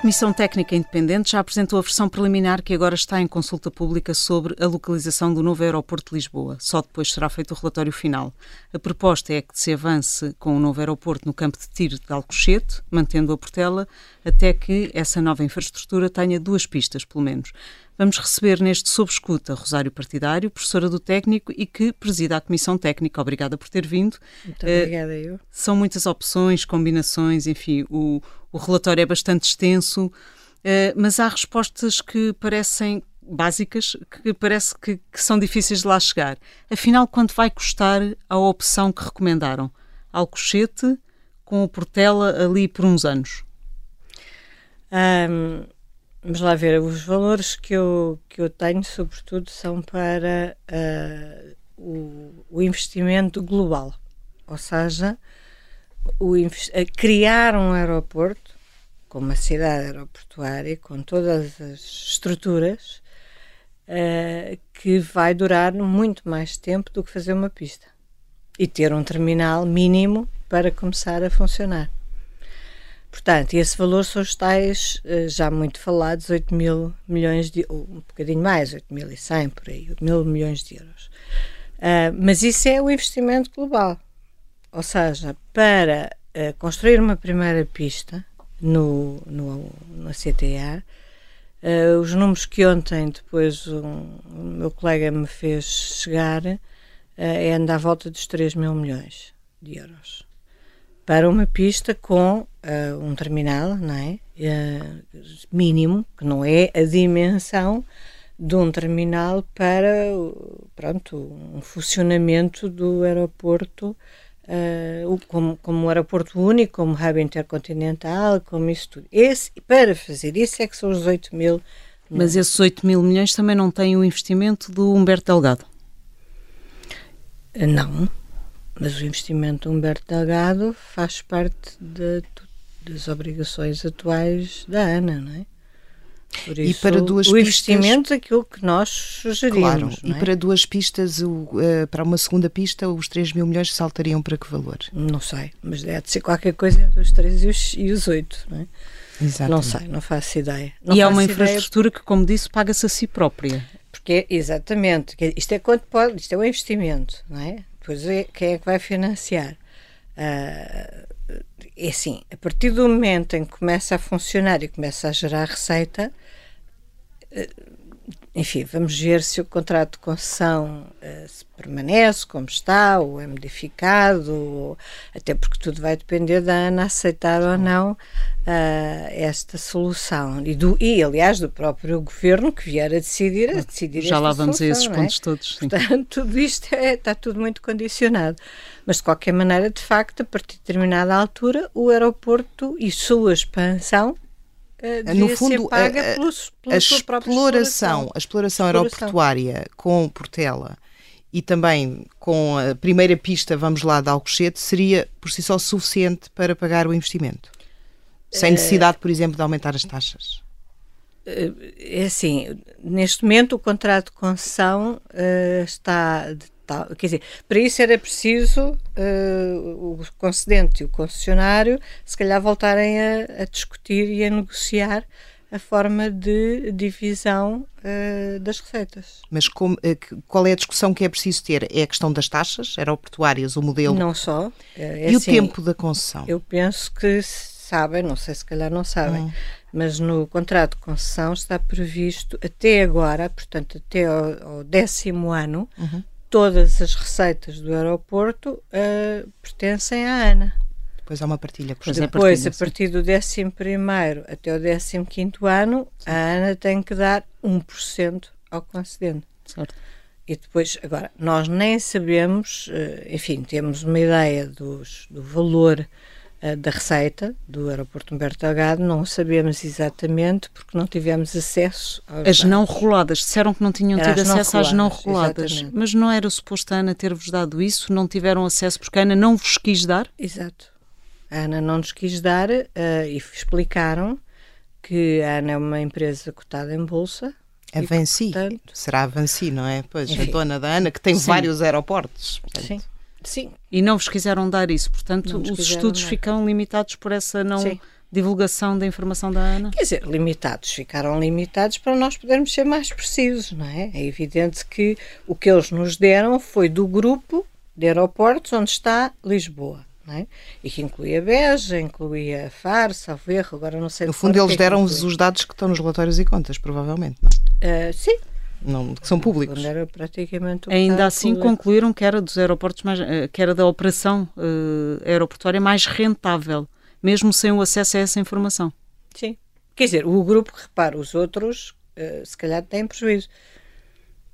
Comissão Técnica Independente já apresentou a versão preliminar que agora está em consulta pública sobre a localização do novo aeroporto de Lisboa. Só depois será feito o relatório final. A proposta é que se avance com o novo aeroporto no campo de tiro de Alcochete, mantendo a Portela, até que essa nova infraestrutura tenha duas pistas, pelo menos. Vamos receber neste Sob Escuta Rosário Partidário, professora do técnico e que presida a Comissão Técnica. Obrigada por ter vindo. Muito obrigada, uh, eu. São muitas opções, combinações, enfim, o, o relatório é bastante extenso, uh, mas há respostas que parecem básicas, que parece que, que são difíceis de lá chegar. Afinal, quanto vai custar a opção que recomendaram? Alcochete com o Portela ali por uns anos? Um Vamos lá ver, os valores que eu, que eu tenho, sobretudo, são para uh, o, o, investimento global, ou seja, o, criar um aeroporto com uma cidade aeroportuária, com todas as estruturas, uh, que vai durar muito mais tempo do que fazer uma pista e ter um terminal mínimo para começar a funcionar. Portanto, esse valor são os tais, eh, já muito falados, 8 mil milhões de ou um bocadinho mais, 8.100 por aí, 8 mil milhões de euros. Uh, mas isso é o investimento global. Ou seja, para uh, construir uma primeira pista no, no, no CTA, uh, os números que ontem depois um, o meu colega me fez chegar é andar à volta dos 3 mil milhões de euros para uma pista com uh, um terminal não é? Uh, mínimo, que não é a dimensão de um terminal para pronto, um funcionamento do aeroporto uh, como, como um aeroporto único, como hub intercontinental, como isso tudo. Esse, para fazer isso é que são os 8 mil Mas esses 8 mil milhões também não têm o investimento do Humberto Delgado? Não, mas o investimento de Humberto Delgado faz parte de, das obrigações atuais da ANA, não é? Por isso, e para duas o pistas, investimento é aquilo que nós sugerimos. Claro, e é? para duas pistas, o, uh, para uma segunda pista, os 3 mil milhões saltariam para que valor? Não sei, mas deve de ser qualquer coisa entre os 3 e os, e os 8, não é? Exatamente. Não sei, não faço ideia. Não e é uma infraestrutura que, como disse, paga-se a si própria. Porque, exatamente, isto é quanto pode, isto é um investimento, não é? Pois é, quem é que vai financiar? Uh, é assim, a partir do momento em que começa a funcionar e começa a gerar receita, uh, enfim, vamos ver se o contrato de concessão uh, se permanece como está, ou é modificado, ou, até porque tudo vai depender da ANA aceitar ou não uh, esta solução. E, do, e, aliás, do próprio governo que vier a decidir, a decidir Já lá vamos solução, a esses é? pontos todos. Sim. Portanto, tudo isto é, está tudo muito condicionado. Mas, de qualquer maneira, de facto, a partir de determinada altura, o aeroporto e sua expansão uh, no fundo, a, pelos, a, exploração, a exploração aeroportuária com Portela e também com a primeira pista, vamos lá, de Alcochete, seria por si só suficiente para pagar o investimento? Sem eh, necessidade, por exemplo, de aumentar as taxas? Eh, é assim, neste momento o contrato de concessão uh, está de tal. Quer dizer, para isso era preciso uh, o concedente e o concessionário se calhar voltarem a, a discutir e a negociar a forma de divisão uh, das receitas. Mas como, eh, qual é a discussão que é preciso ter? É a questão das taxas aeroportuárias, o modelo? Não só. É, e assim, o tempo da concessão? Eu penso que sabem, não sei se calhar não sabem, hum. mas no contrato de concessão está previsto até agora, portanto até ao, ao décimo ano, uhum todas as receitas do aeroporto uh, pertencem à ANA. Depois há uma partilha. Por depois, a partir do 11 até o 15 ano, Sim. a ANA tem que dar 1% ao concedente. Certo. E depois, agora, nós nem sabemos, eh, enfim, temos uma ideia dos, do valor da receita do aeroporto Humberto Delgado, não sabemos exatamente porque não tivemos acesso aos As não reguladas, disseram que não tinham tido acesso às não reguladas, exatamente. mas não era suposto a Ana ter-vos dado isso? Não tiveram acesso porque a Ana não vos quis dar? Exato. A Ana não nos quis dar uh, e explicaram que a Ana é uma empresa cotada em bolsa, a Vansi, portanto... será a Vansi, não é? Pois, Enfim. a dona da Ana, que tem Sim. vários aeroportos. Portanto. Sim. Sim. E não vos quiseram dar isso, portanto, os estudos dar. ficam limitados por essa não, divulgação da informação da ANA? Quer dizer, limitados, ficaram limitados para nós podermos ser mais precisos, não é? É evidente que o que eles nos deram foi do grupo de aeroportos onde está Lisboa. É? E que incluía Beja, incluía Faro, Salvo Erro, agora não sei... No fundo eles é deram-vos os dados que estão nos relatórios e contas, provavelmente, não? Uh, sim, não, que são públicos. Era praticamente Ainda assim concluíram que era dos aeroportos mais, eh, que era da operação uh, aeroportuária mais rentável, mesmo sem o acesso a essa informação. Sim. Quer dizer, o grupo, repara, os outros uh, se calhar têm prejuízo.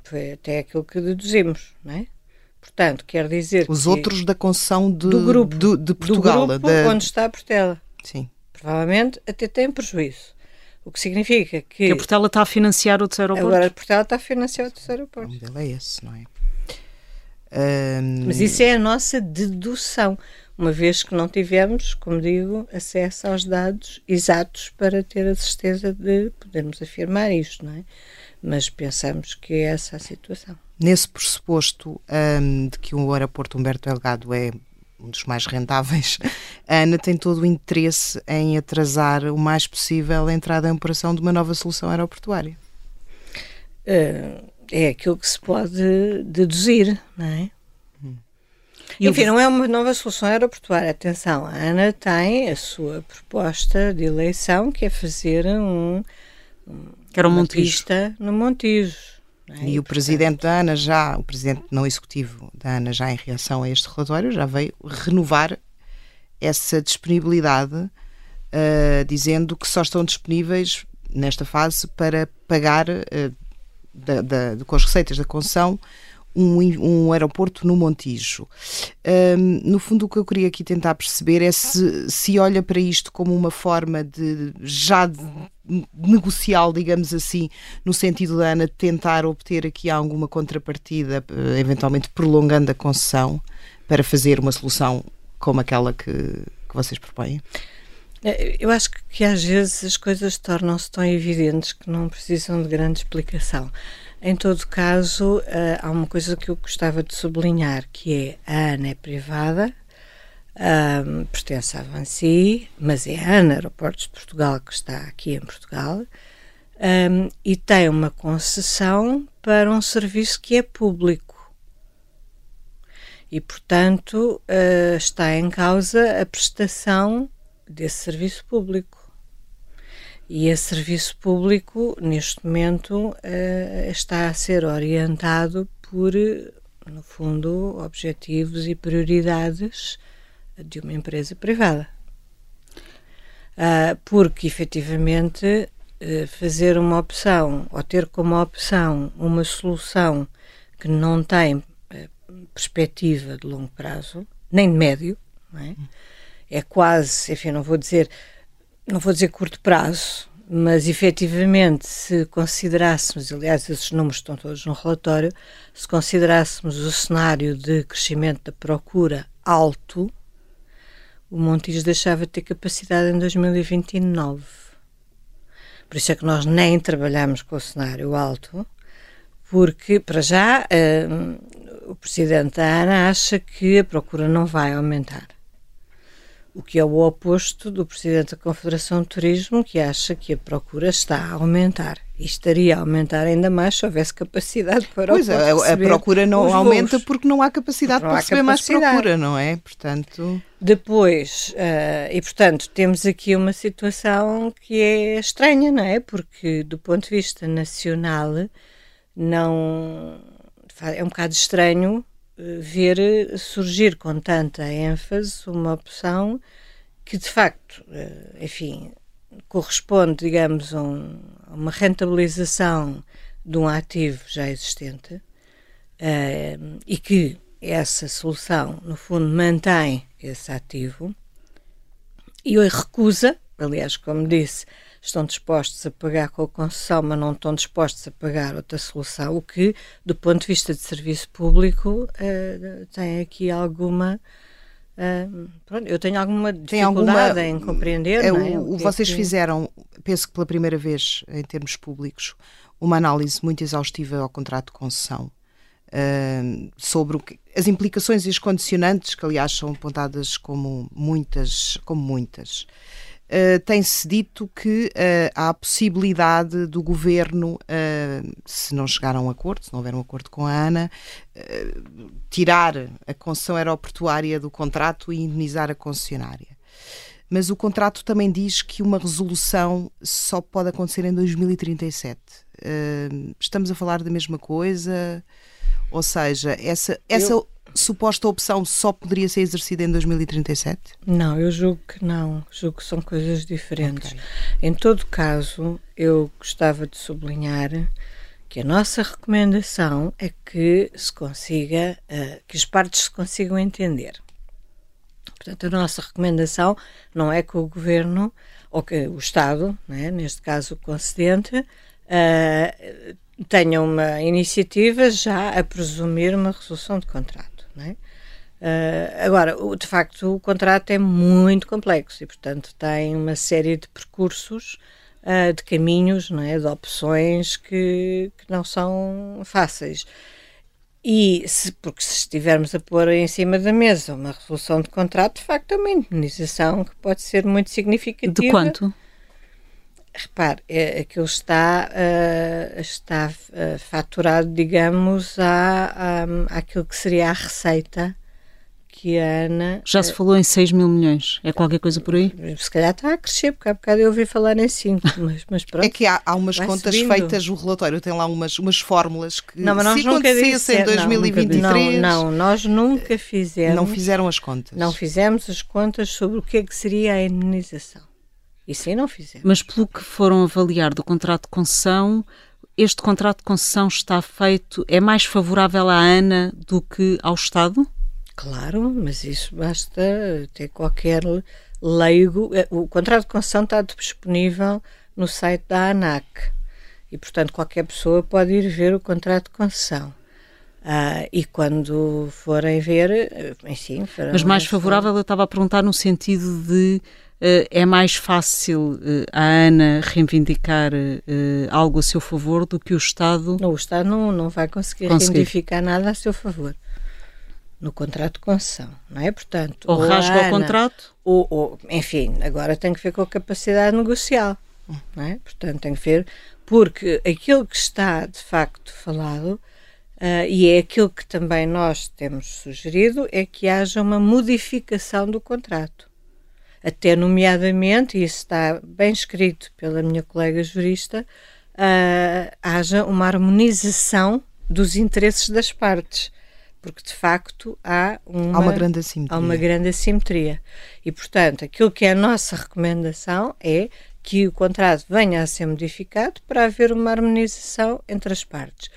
Foi até aquilo que deduzimos, não é? Portanto, quer dizer Os outros da concessão de, do grupo, de, de Portugal. Do grupo da... onde está a Portela. Sim. Provavelmente até têm prejuízo. O que significa que. Que a Portela está a financiar outros aeroportos. Agora a Portela está a financiar outros aeroportos. O modelo é esse, não é? Um... Mas isso é a nossa dedução, uma vez que não tivemos, como digo, acesso aos dados exatos para ter a certeza de podermos afirmar isto, não é? Mas pensamos que é essa a situação. Nesse pressuposto um, de que o aeroporto Humberto Delgado é um dos mais rentáveis, a ANA tem todo o interesse em atrasar o mais possível a entrada em operação de uma nova solução aeroportuária. Uh, é aquilo que se pode deduzir, não é? Hum. Enfim, não é uma nova solução aeroportuária. Atenção, a ANA tem a sua proposta de eleição, que é fazer um, um que era um uma Montijo. pista no Montijo. É? E, o presidente da ANA já, o presidente não executivo da ANA já em reação a este relatório, já veio renovar essa disponibilidade, uh, dizendo que só estão disponíveis nesta fase para pagar uh, da, da, com as receitas da concessão um, um aeroporto no Montijo. Um, no fundo, o que eu queria aqui tentar perceber é se, se olha para isto como uma forma de já de, negocial, digamos assim, no sentido da ANA tentar obter aqui alguma contrapartida, eh, eventualmente prolongando a concessão, para fazer uma solução como aquela que, que vocês propõem? É, eu acho que às vezes as coisas tornam-se tão evidentes que não precisam de grande explicação. Em todo caso, eh, há uma coisa que eu gostava de sublinhar, que é a ANA é privada, um, pertence à Avanci, mas é a ANA Aeroportos de Portugal que está aqui em Portugal, um, e tem uma concessão para um serviço que é público. E, portanto, uh, está em causa a prestação desse serviço público. E esse serviço público, neste momento, uh, está a ser orientado por, no fundo, objetivos e prioridades de uma empresa privada. Uh, porque, efetivamente, uh, fazer uma opção ou ter como opção uma solução que não tem uh, perspectiva de longo prazo, nem de médio, é? é? quase, enfim, não vou dizer não vou dizer curto prazo, mas efetivamente, se considerássemos, aliás, esses números estão todos no relatório, se considerássemos o cenário de crescimento da procura alto, o Montijo deixava de ter capacidade em 2029. Por isso é que nós nem trabalhamos com o cenário alto, porque, para já, uh, o presidente da ANA acha que a procura não vai aumentar o que é o oposto do presidente da Confederação de Turismo, que acha que a procura está a aumentar. E estaria a aumentar ainda mais se houvesse capacidade para pois, a, a procura não aumenta voos. porque não há capacidade não para há receber capacidade. mais procura, não é? Portanto. Depois, uh, e portanto, temos aqui uma situação que é estranha, não é? Porque do ponto de vista nacional, não. É um bocado estranho ver surgir com tanta ênfase uma opção que de facto, eh, enfim, corresponde, digamos, a, um, uma rentabilização de um ativo já existente uh, e que essa solução, no fundo, mantém esse ativo e recusa, aliás, como disse, estão dispostos a pagar com a concessão, mas não estão dispostos a pagar outra solução, o que, do ponto de vista de serviço público, uh, tem aqui alguma. Uh, pronto, eu tenho alguma dificuldade alguma, em compreender. É, é? O, o vocês que... fizeram, penso que pela primeira vez, em termos públicos, uma análise muito exaustiva ao contrato de concessão. Uh, sobre que, as implicações e as condicionantes, que aliás são apontadas como muitas, como muitas uh, tem-se dito que uh, há a possibilidade do governo, uh, se não chegar a um acordo, se não houver um acordo com a ANA, tirar a concessão aeroportuária do contrato e indemnizar a concessionária. Mas o contrato também diz que uma resolução só pode acontecer em 2037. estamos a falar da mesma coisa? Ou seja, essa, essa. Suposta opção só poderia ser exercida em 2037? Não, eu julgo que não. Julgo que são coisas diferentes. Okay. Em todo caso, eu gostava de sublinhar que a nossa recomendação é que se consiga, uh, que as partes se consigam entender. Portanto, a nossa recomendação não é que o governo ou que o Estado, né, neste caso o concedente, uh, tenha uma iniciativa já a presumir uma resolução de contrato. Não é? Uh, agora, o, de facto, o contrato é muito complexo e, portanto, tem uma série de percursos, uh, de caminhos, não é? de opções que, que não são fáceis. E se, porque se estivermos a pôr em cima da mesa uma resolução de contrato, de facto é uma indemnização que pode ser muito significativa. De quanto? Repare, é, aquilo está, uh, está uh, faturado, digamos, à, à, àquilo que seria a receita que a Ana. Já se falou em 6 mil milhões, é qualquer coisa por aí? Se calhar está a crescer, porque há bocado eu ouvi falar em 5, mas, mas pronto. É que há, há umas contas subindo. feitas, o relatório tem lá umas, umas fórmulas que não, mas nós se nunca acontecesse em 2023. Não, não, nós nunca fizemos. Não fizeram as contas. Não fizemos as contas sobre o que é que seria a indenização. Isso aí não fizemos. Mas pelo que foram avaliar do contrato de concessão, este contrato de concessão está feito, é mais favorável à ANA do que ao Estado? Claro, mas isso basta ter qualquer leigo. É, o contrato de concessão está disponível no site da ANAC e, portanto, qualquer pessoa pode ir ver o contrato de concessão. Ah, e quando forem ver, enfim. Mas mais favorável, eu estava a perguntar no sentido de uh, é mais fácil uh, a ANA reivindicar uh, algo a seu favor do que o Estado. Não, o Estado não, não vai conseguir, conseguir. reivindicar nada a seu favor no contrato de concessão, não é? Portanto, ou, ou rasga ANA, o contrato, ou, ou, enfim, agora tem que ver com a capacidade negocial, não é? Portanto, tem que ver, porque aquilo que está de facto falado Uh, e é aquilo que também nós temos sugerido, é que haja uma modificação do contrato. Até nomeadamente, e isso está bem escrito pela minha colega jurista, uh, haja uma harmonização dos interesses das partes. Porque de facto há uma, há uma grande assimetria. Há uma grande assimetria. E portanto, aquilo que é a nossa recomendação é que o contrato venha a ser modificado para haver uma harmonização entre as partes.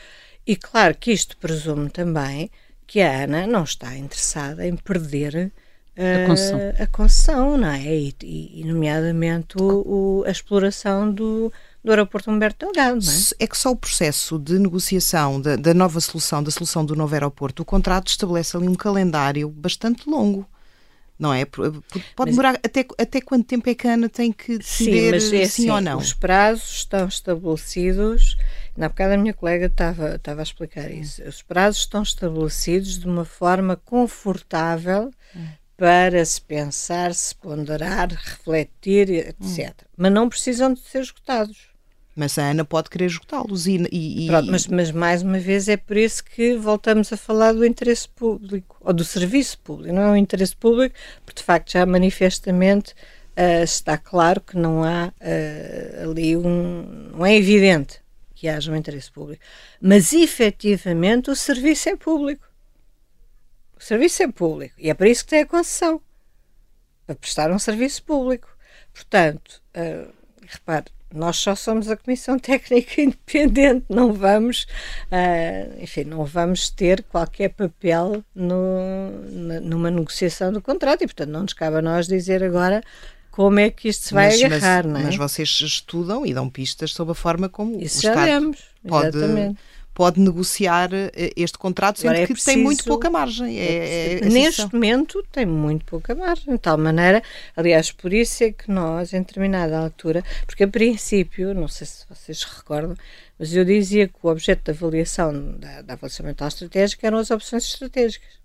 E claro que isto presume também que a Ana não está interessada em perder uh, a, concessão. a concessão, não é? E, e nomeadamente o, o, a exploração do, do aeroporto Humberto Delgado, não é? É que só o processo de negociação da, da nova solução, da solução do novo aeroporto, o contrato estabelece ali um calendário bastante longo não é? Pode mas, demorar até, até quanto tempo é que a Ana tem que decidir sim, é sim assim, ou não? Os prazos estão estabelecidos na bocada a minha colega estava, estava a explicar isso. Os prazos estão estabelecidos de uma forma confortável para se pensar, se ponderar, refletir, etc. Hum. Mas não precisam de ser esgotados. Mas a Ana pode querer esgotá-los e, e, Pronto, mas, mas, mais uma vez é por isso que voltamos a falar do interesse público ou do serviço público, não é o interesse público, porque de facto já manifestamente uh, está claro que não há uh, ali um. não é evidente que haja um interesse público. Mas efetivamente o serviço é público. O serviço é público e é para isso que tem a concessão para prestar um serviço público. Portanto, uh, repare, nós só somos a Comissão Técnica Independente, não vamos, uh, enfim, não vamos ter qualquer papel no, numa negociação do contrato e, portanto, não nos cabe a nós dizer agora como é que isto se vai mas, agarrar, mas, não é? Mas vocês estudam e dão pistas sobre a forma como Isso o já Estado demos, pode, exatamente. pode negociar eh, este contrato, sendo é que preciso, tem muito pouca margem. É, é, é neste momento tem muito pouca margem, de tal maneira, aliás, por isso é que nós, em determinada altura, porque a princípio, não sei se vocês se recordam, mas eu dizia que o objeto da avaliação da, da avaliação mental estratégica eram as opções estratégicas.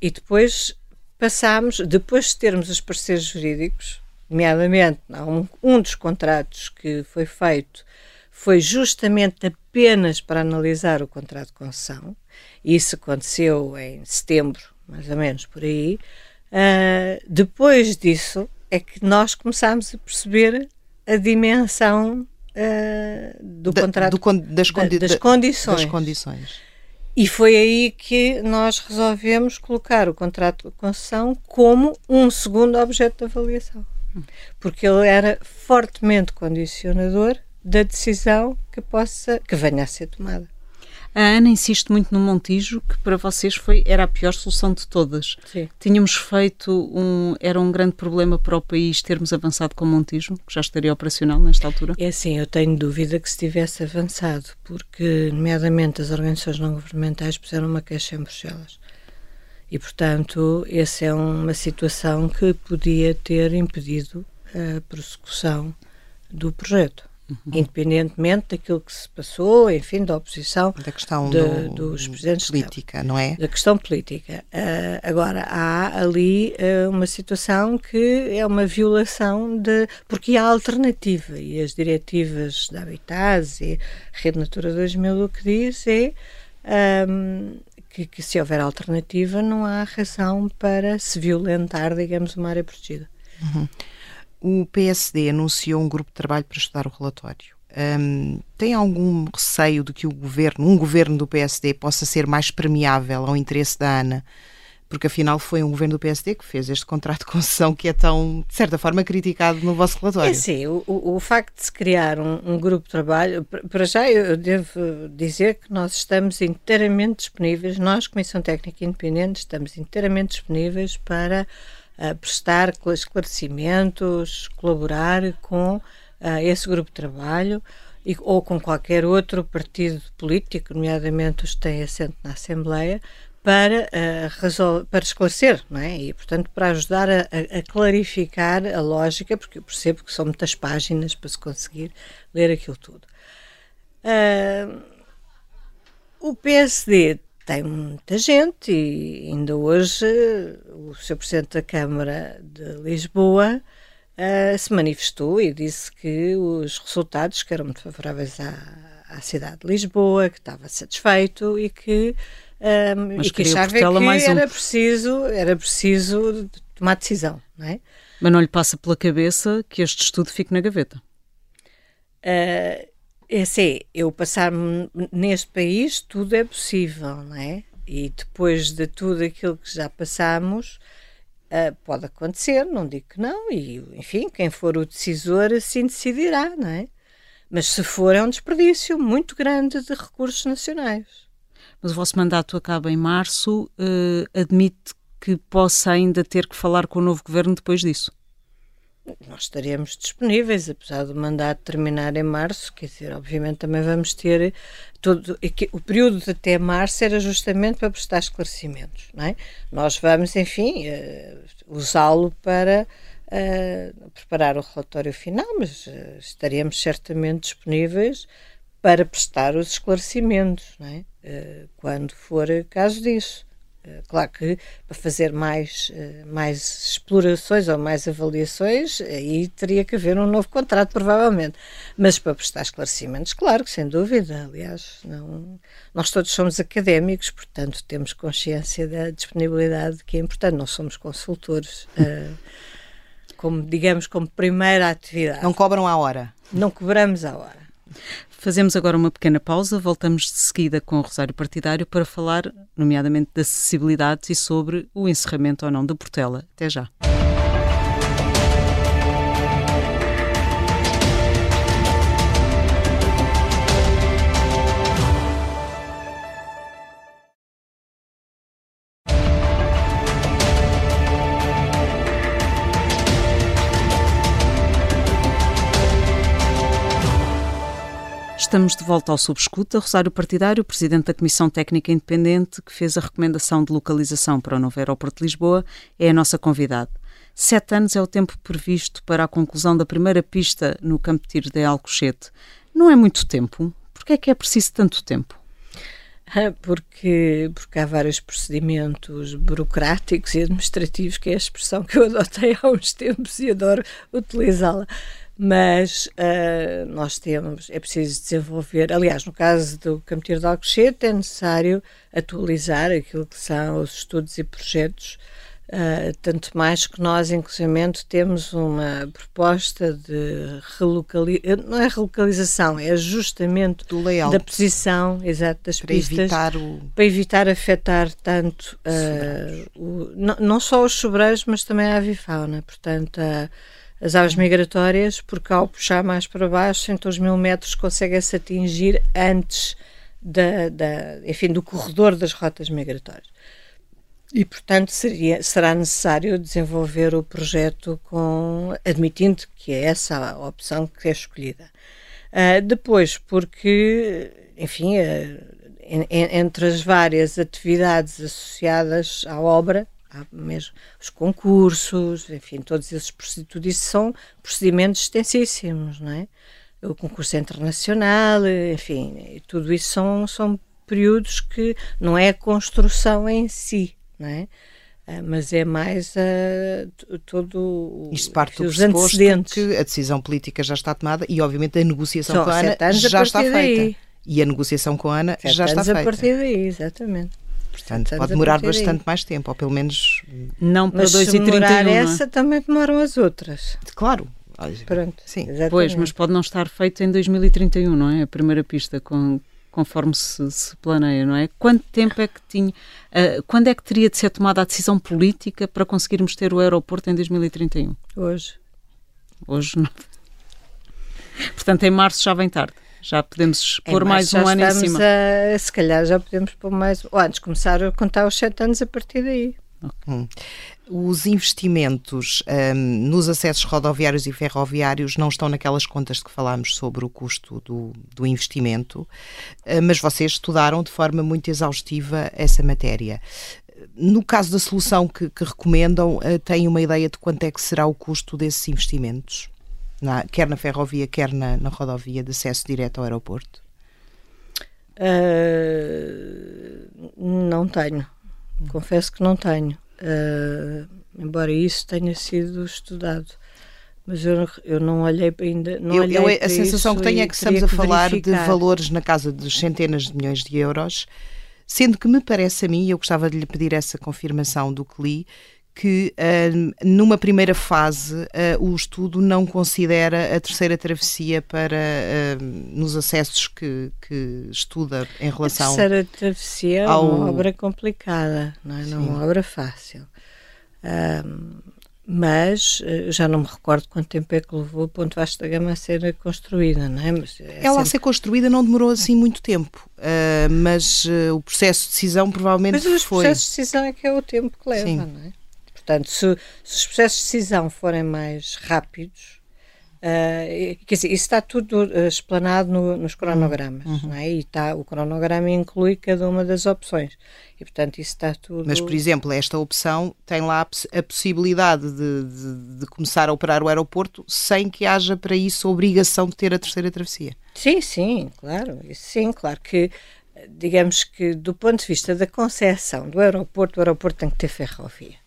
E depois passámos, depois de termos os parceiros jurídicos, nomeadamente, um, um dos contratos que foi feito foi justamente apenas para analisar o contrato de concessão. Isso aconteceu em setembro, mais ou menos por aí. Uh, depois disso é que nós começámos a perceber a dimensão uh, do da, contrato, do, das, condi da, das, condições. das condições. E foi aí que nós resolvemos colocar o contrato de concessão como um segundo objeto de avaliação. Porque ele era fortemente condicionador da decisão que possa que venha a ser tomada. A Ana insiste muito no Montijo, que para vocês foi era a pior solução de todas. Sim. Tínhamos feito um era um grande problema para o país termos avançado com o Montijo, que já estaria operacional nesta altura. É sim, eu tenho dúvida que se tivesse avançado, porque nomeadamente as organizações não governamentais puseram uma queixa em Bruxelas. E portanto, essa é uma situação que podia ter impedido a prossecução do projeto uhum. independentemente daquilo que se passou, enfim, da oposição da questão de, do, dos presidentes política, não é? Da questão política. Uh, agora, há ali uh, uma situação que é uma violação de. porque há alternativa e as diretivas da Habitats e Rede Natura 2000 o que diz é. Um, que, que, se houver alternativa não há razão para se violentar, digamos, uma área protegida. Uhum o PSD anunciou um grupo de trabalho para estudar o relatório. Um, tem algum receio de que o governo, um governo do PSD, possa ser mais permeável ao interesse da ANA? Porque afinal foi um governo do PSD que fez este contrato de concessão que é tão, de certa forma, criticado no vosso relatório. É sim, o, o, facto de se criar um, um, grupo de trabalho, para já eu devo dizer que nós estamos inteiramente disponíveis, nós, Comissão Técnica Independente, estamos inteiramente disponíveis para prestar esclarecimentos, colaborar com uh, esse grupo de trabalho e, ou com qualquer outro partido político, nomeadamente os que têm assento na Assembleia, para, uh, para esclarecer, não é? E, portanto, para ajudar a, a, clarificar a lógica, porque eu percebo que são muitas páginas para se conseguir ler aquilo tudo. Uh, o PSD tem muita gente e ainda hoje o Sr. Presidente da Câmara de Lisboa uh, se manifestou e disse que os resultados que eram muito favoráveis à, à cidade de Lisboa, que estava satisfeito e que, um, e que achava que mais era, um... preciso, era preciso tomar decisão, não é? Mas não lhe passa pela cabeça que este estudo fique na gaveta? Uh, é assim, eu passar neste país, tudo é possível, não é? E depois de tudo aquilo que já passamos, uh, pode acontecer, não digo que não, e enfim, quem for o decisor assim decidirá, não é? Mas se for, é um desperdício muito grande de recursos nacionais. Mas o vosso mandato acaba em março, uh, admite que possa ainda ter que falar com o novo governo depois disso? nós estaremos disponíveis, apesar do mandato terminar em março, quer dizer, obviamente também vamos ter todo o período de até março era justamente para prestar esclarecimentos, não é? Nós vamos, enfim, uh, usá-lo para uh, preparar o relatório final, mas estaremos certamente disponíveis para prestar os esclarecimentos, não é? Quando for caso disso. Eh, claro que para fazer mais, eh, mais explorações ou mais avaliações, aí teria que haver um novo contrato, provavelmente. Mas para prestar esclarecimentos, claro que sem dúvida. Aliás, não, nós todos somos académicos, portanto temos consciência da disponibilidade que é importante. Não somos consultores, como, digamos, como primeira atividade. Não cobram à hora? Não cobramos à hora. Fazemos agora uma pequena pausa, voltamos de seguida com o Rosário Partidário para falar, nomeadamente, de acessibilidade e sobre o encerramento ou não da Portela. Até já. Estamos de volta ao Subescuta. Rosário Partidário, presidente da Comissão Técnica Independente, que fez a recomendação de localização para o novo aeroporto de Lisboa, é a nossa convidada. Sete anos é o tempo previsto para a conclusão da primeira pista no campo de tiro de Alcochete. Não é muito tempo? Por que é que é preciso tanto tempo? porque, porque há vários procedimentos burocráticos e administrativos, que é a expressão que eu adotei há uns tempos e adoro utilizá-la. Mas uh, nós temos, é preciso desenvolver, aliás, no caso do Campeiro de Alcochete, é necessário atualizar aquilo que são os estudos e projetos Uh, tanto mais que nós, inclusive, temos uma proposta de relocalização, não é relocalização, é ajustamento da posição exato das para pistas evitar o... para evitar afetar tanto uh, o, não, não, só os sobreiros, mas também a avifauna. Portanto, uh, as aves migratórias, porque ao puxar mais para baixo, entre os mil metros, conseguem-se atingir antes da, da, enfim, do corredor das rotas migratórias. E, portanto, seria, será necessário desenvolver o projeto com, admitindo que é essa a opção que é escolhida. Uh, depois, porque, enfim, uh, en, entre as várias atividades associadas à obra, há mesmo os concursos, enfim, todos esses tudo isso são procedimentos extensíssimos, não é? O concurso internacional, enfim, tudo isso são, são períodos que não é a construção em si, não é? Uh, mas é mais uh, todo Isto parte do antecedentes. que a decisão política já está tomada e obviamente a negociação Só com a Ana já está feita. Daí. E a negociação com a Ana sete já está feita. a partir daí, exatamente. Portanto, pode demorar bastante daí. mais tempo, ou pelo menos não para 2 e 31. É? essa, também demoram as outras. Claro. Pronto, sim. Exatamente. Pois, mas pode não estar feito em 2031, não é? A primeira pista com, conforme se, se, planeia, não é? Quanto tempo é que tinha, uh, quando é que teria de ser tomada a decisão política para conseguirmos ter o aeroporto em 2031? Hoje. Hoje não. Portanto, em março já vem tarde. Já podemos pôr mais um ano em cima. A, se calhar já podemos pôr mais. Ou antes começar a contar os sete anos a partir daí. Okay. Hum. Os investimentos um, nos acessos rodoviários e ferroviários não estão naquelas contas que falámos sobre o custo do, do investimento, uh, mas vocês estudaram de forma muito exaustiva essa matéria. No caso da solução que, que recomendam, uh, têm uma ideia de quanto é que será o custo desses investimentos? Na, quer na ferrovia, quer na, na rodovia de acesso direto ao aeroporto? Uh, não tenho. Confesso que não tenho, uh, embora isso tenha sido estudado. Mas eu, eu não olhei ainda. Não eu, olhei eu, a sensação que tenho é que estamos a falar verificar. de valores na casa dos centenas de milhões de euros, sendo que me parece a mim, e eu gostava de lhe pedir essa confirmação do que li, que uh, numa primeira fase uh, o estudo não considera a terceira travessia para uh, nos acessos que, que, estuda em relação. A terceira travessia ao... é uma obra complicada, não é, não é uma obra fácil. mas já não me recordo quanto tempo é que levou a Ponte Vasta Gama a ser construída, não é? Mas é Ela sempre... a ser construída não demorou assim muito tempo, mas o processo de decisão provavelmente mas foi. Mas o processo de decisão é que é o tempo que leva, Sim. não é? Portanto, se, se os processos de decisão forem mais rápidos, Uh, quer dizer, isso está tudo uh, explanado no, nos cronogramas, uhum. não é? E está, o cronograma inclui cada uma das opções. E, portanto, isso está tudo... Mas, por exemplo, esta opção tem lá a, a possibilidade de, de, de, começar a operar o aeroporto sem que haja para isso a obrigação de ter a terceira travessia. Sim, sim, claro. Sim, claro que, digamos que, do ponto de vista da concessão do aeroporto, o aeroporto tem que ter ferrovia.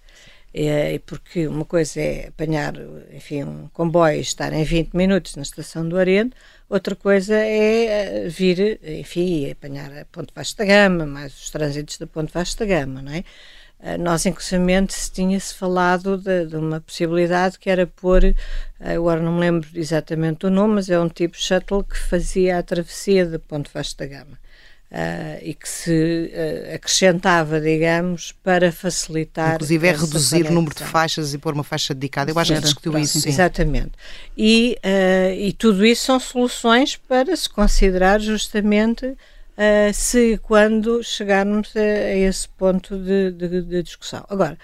É, porque uma coisa é apanhar, enfim, um comboio e estar em 20 minutos na estação do Areno, outra coisa é eh, vir, enfim, apanhar a Ponte Vasta Gama, mais os trânsitos da Ponte Vasta Gama, não é? Eh, nós, inclusive, tinha-se falado de, de, uma possibilidade que era pôr, eh, agora não me lembro exatamente o nome, mas é um tipo shuttle que fazia a travessia da Ponte Vasta Gama. Uh, e que se uh, acrescentava, digamos, para facilitar. Inclusive é reduzir o número de faixas e pôr uma faixa dedicada. Eu acho que discutiu isso. Sim. Exatamente. E, uh, e tudo isso são soluções para se considerar justamente se quando chegarmos a, a esse ponto de, de, de, discussão. Agora,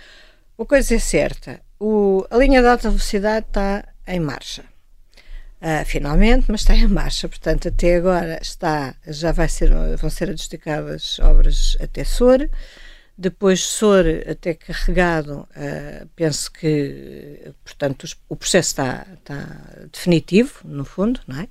uma coisa é certa: o, a linha de alta velocidade está em marcha uh, finalmente, mas está em marcha. Portanto, até agora está, já vai ser, vão ser adjudicadas obras até Sor. Depois Sor até carregado, uh, penso que, portanto, os, o processo está, está definitivo, no fundo, não é?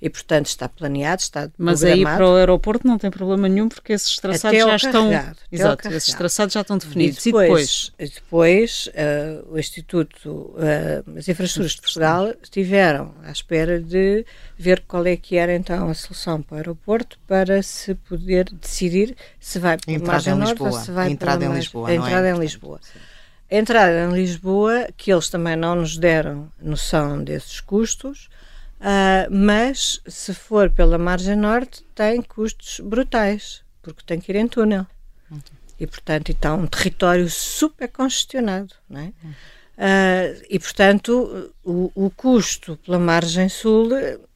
E, portanto, está planeado, está Mas programado. aí para o aeroporto não tem problema nenhum, porque esses traçados já estão. Exato, esses traçados já estão definidos. E depois, e depois, uh, o Instituto, uh, as infraestruturas de Portugal estiveram à espera de ver qual é que era então a solução para o aeroporto para se poder decidir se vai para a margem norte ou se vai entrada para em Lisboa, a entrada é? em Lisboa. A entrada em Lisboa, que eles também não nos deram noção desses custos, Uh, mas se for pela margem norte, tem custos brutais, porque tem que ir em túnel. Uhum. E, portanto, está um território super congestionado. Não é? Uhum. Uh, e, portanto, o, o, custo pela margem sul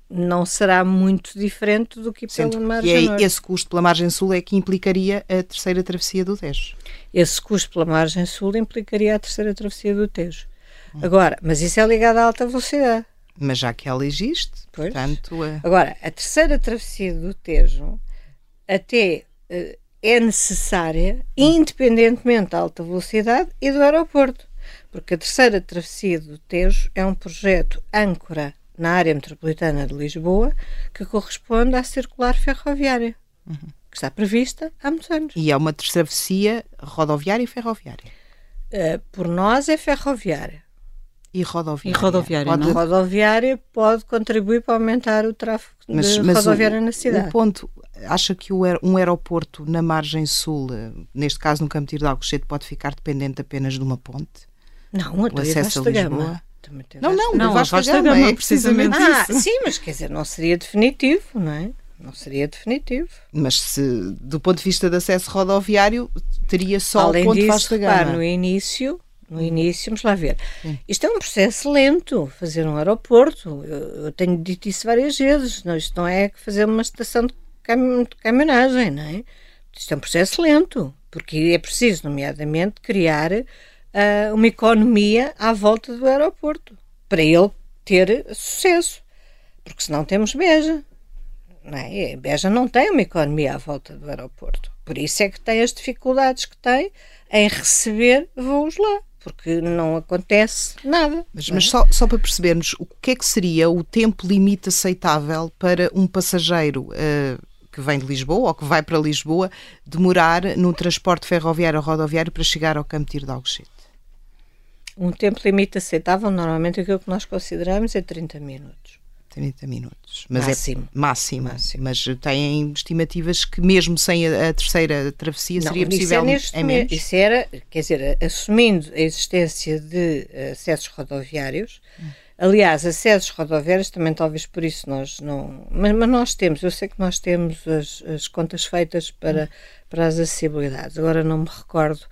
não será muito diferente do que pela Sendo margem que é, norte. Esse custo pela margem sul é que implicaria a terceira travessia do Tejo. Esse custo pela margem sul implicaria a terceira travessia do Tejo. Uhum. Agora, mas isso é ligado à alta velocidade mas já que ela existe, pois. portanto... É... Agora, a terceira travessia do Tejo até uh, é necessária, independentemente da alta velocidade e do aeroporto, porque a terceira travessia do Tejo é um projeto âncora na área metropolitana de Lisboa que corresponde à circular ferroviária, uhum. que está prevista há muitos anos. E é uma travessia rodoviária e ferroviária? Uh, por nós é ferroviária e rodoviária. E rodoviária, pode, não? rodoviária pode contribuir para aumentar o tráfego mas, de mas rodoviária o, na cidade. O ponto, acha que um aeroporto na margem sul, neste caso no Campo de Alcochete, pode ficar dependente apenas de uma ponte? Não, o acesso a Lisboa? Gama. Não, não, não, Vasco da Gama, Gama é precisamente ah, isso. Sim, mas quer dizer, não seria definitivo, não é? Não seria definitivo. Mas se, do ponto de vista de acesso rodoviário, teria só Além o ponto disso, Vasco da Gama. no início, no início, vamos lá ver. Sim. Isto é um processo lento, fazer um aeroporto. Eu, eu, tenho dito isso várias vezes. Não, isto não é fazer uma estação de, cam de caminhonagem, não é? Isto é um processo lento, porque é preciso, nomeadamente, criar uh, uma economia à volta do aeroporto para ele ter sucesso. Porque senão temos Beja. Não é? Beja não tem uma economia à volta do aeroporto. Por isso é que tem as dificuldades que tem em receber voos lá porque não acontece nada. Mas, mas só, só para percebermos, o que é que seria o tempo limite aceitável para um passageiro uh, que vem de Lisboa ou que vai para Lisboa demorar no transporte ferroviário ou rodoviário para chegar ao Campo de Alcochete? Um tempo limite aceitável, normalmente aquilo que nós consideramos é 30 minutos. 30 minutos. Mas máximo. É máximo. máximo. Mas têm estimativas que mesmo sem a, a terceira travessia não, seria possível isso é menos? Isso era, quer dizer, assumindo a existência de acessos rodoviários, hum. aliás, acessos rodoviários também talvez por isso nós não... Mas, mas nós temos, eu sei que nós temos as, as contas feitas para, hum. para as acessibilidades, agora não me recordo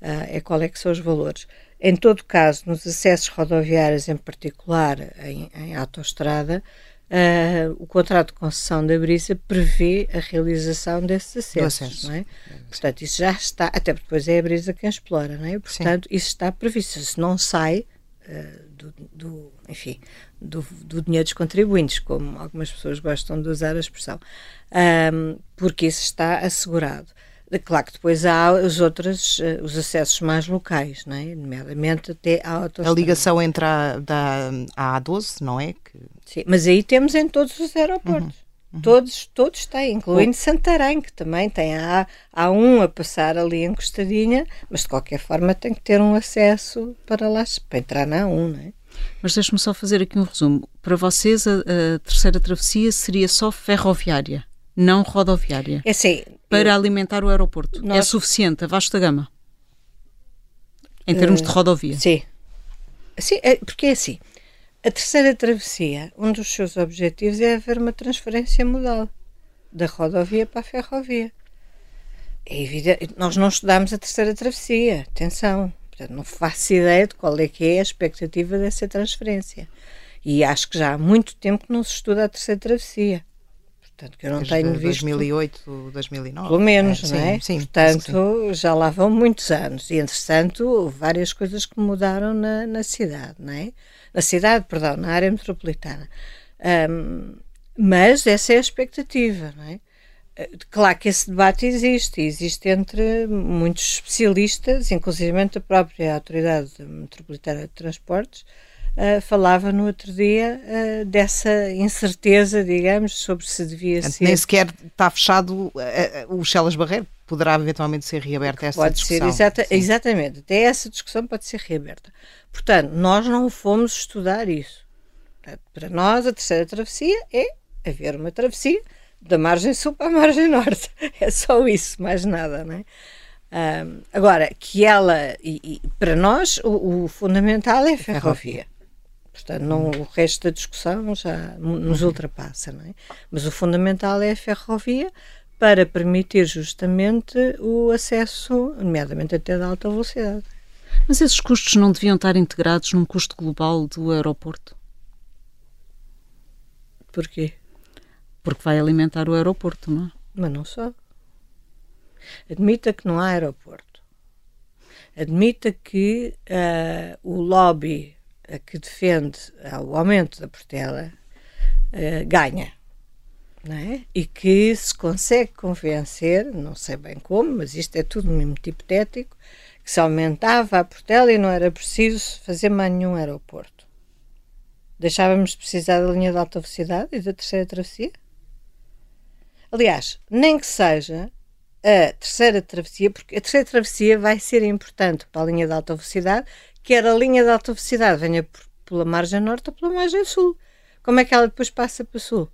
uh, é qual é que são os valores. Em todo caso, nos acessos rodoviários, em particular em, em autoestrada, uh, o contrato de concessão da Brisa prevê a realização desses acessos. Acesso. Não é? Portanto, isso já está, até porque depois é a Brisa quem explora, não é? Portanto, Sim. isso está previsto. Se não sai uh, do, do, enfim, do, do, dinheiro dos contribuintes, como algumas pessoas gostam de usar a expressão, um, ah, porque isso está assegurado. Claro que depois há os outros, eh, os acessos mais locais, não é? nomeadamente até a autostrada. A ligação entre a, da, a A12, não é? Que... Sim, mas aí temos em todos os aeroportos. Uhum. Uhum. Todos, todos têm, incluindo Santarém, que também tem a A1 a passar ali encostadinha, mas de qualquer forma tem que ter um acesso para lá, para entrar na A1, não é? Mas deixe-me só fazer aqui um resumo. Para vocês, a, a terceira travessia seria só ferroviária? não rodoviária. É sim. Para alimentar o aeroporto. Nós... É suficiente a vasta gama? Em termos uh, de rodovia? Sim. sim. É, porque é assim. A terceira travessia, um dos seus objetivos é haver uma transferência modal da rodovia para a ferrovia. É evidente, nós não estudamos a terceira travessia, atenção, portanto, não faço ideia de qual é que é a expectativa dessa transferência. E acho que já há muito tempo que não se estuda a terceira travessia. Portanto, que eu não Desde tenho visto. 2008, 2009. Pelo menos, é, não é? Sim, Portanto, sim. já lá vão muitos anos. E, entretanto, várias coisas que mudaram na, na cidade, não é? Na cidade, perdão, na área metropolitana. Um, mas essa é a expectativa, não é? Eh, claro que esse debate existe, existe entre muitos especialistas, inclusive a própria Autoridade Metropolitana de Transportes, uh, falava no outro dia uh, dessa incerteza, digamos, sobre se devia ser. Nem sequer está fechado o Chelas Barreiro, poderá eventualmente ser reaberta essa pode discussão. Ser, exata, exatamente, até essa discussão pode ser reaberta. Portanto, nós não fomos estudar isso. Para nós, a terceira travessia é haver uma travessia da margem sul para a margem norte. É só isso, mais nada, não é? Um, agora, que ela, e, e para nós, o, o, fundamental é a ferrovia. Portanto, não, o resto da discussão já nos ultrapassa, não é? Mas o fundamental é a ferrovia para permitir justamente o acesso, nomeadamente até da alta velocidade. Mas esses custos não deviam estar integrados num custo global do aeroporto? Porquê? Porque vai alimentar o aeroporto, não é? Mas não só. Admita que não há aeroporto. Admita que uh, o lobby que defende uh, o aumento da Portela ganha. É? E que se consegue convencer, não sei bem como, mas isto é tudo muito hipotético, que se aumentava a Portela e não era preciso fazer mais nenhum aeroporto. Deixávamos de precisar da linha de alta velocidade e da terceira travessia? Aliás, nem que seja a terceira travessia, porque a terceira travessia vai ser importante para a linha de alta velocidade, quer a linha de alta velocidade venha por, pela margem norte ou pela margem sul. Como é que ela depois passa para sul?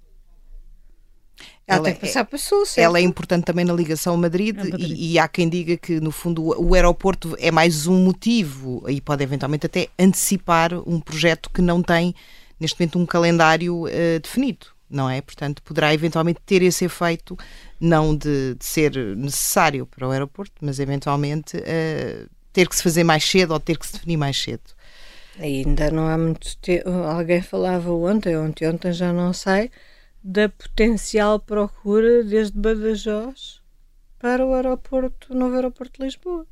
Ela, ela tem que é- passar é, para sul, certo? Ela é importante também na ligação a Madrid, Madrid. E, e, há quem diga que, no fundo, o aeroporto é mais um motivo e pode eventualmente até antecipar um projeto que não tem, neste momento, um calendário uh, definido, não é? Portanto, poderá eventualmente ter esse efeito não de, de, ser necessário para o aeroporto, mas eventualmente uh, ter que se fazer mais cedo ou ter que se definir mais cedo. Ainda não há muito tempo. Alguém falava ontem, ontem, ontem já não sei, da potencial procura desde Badajoz para o aeroporto, o novo aeroporto de Lisboa.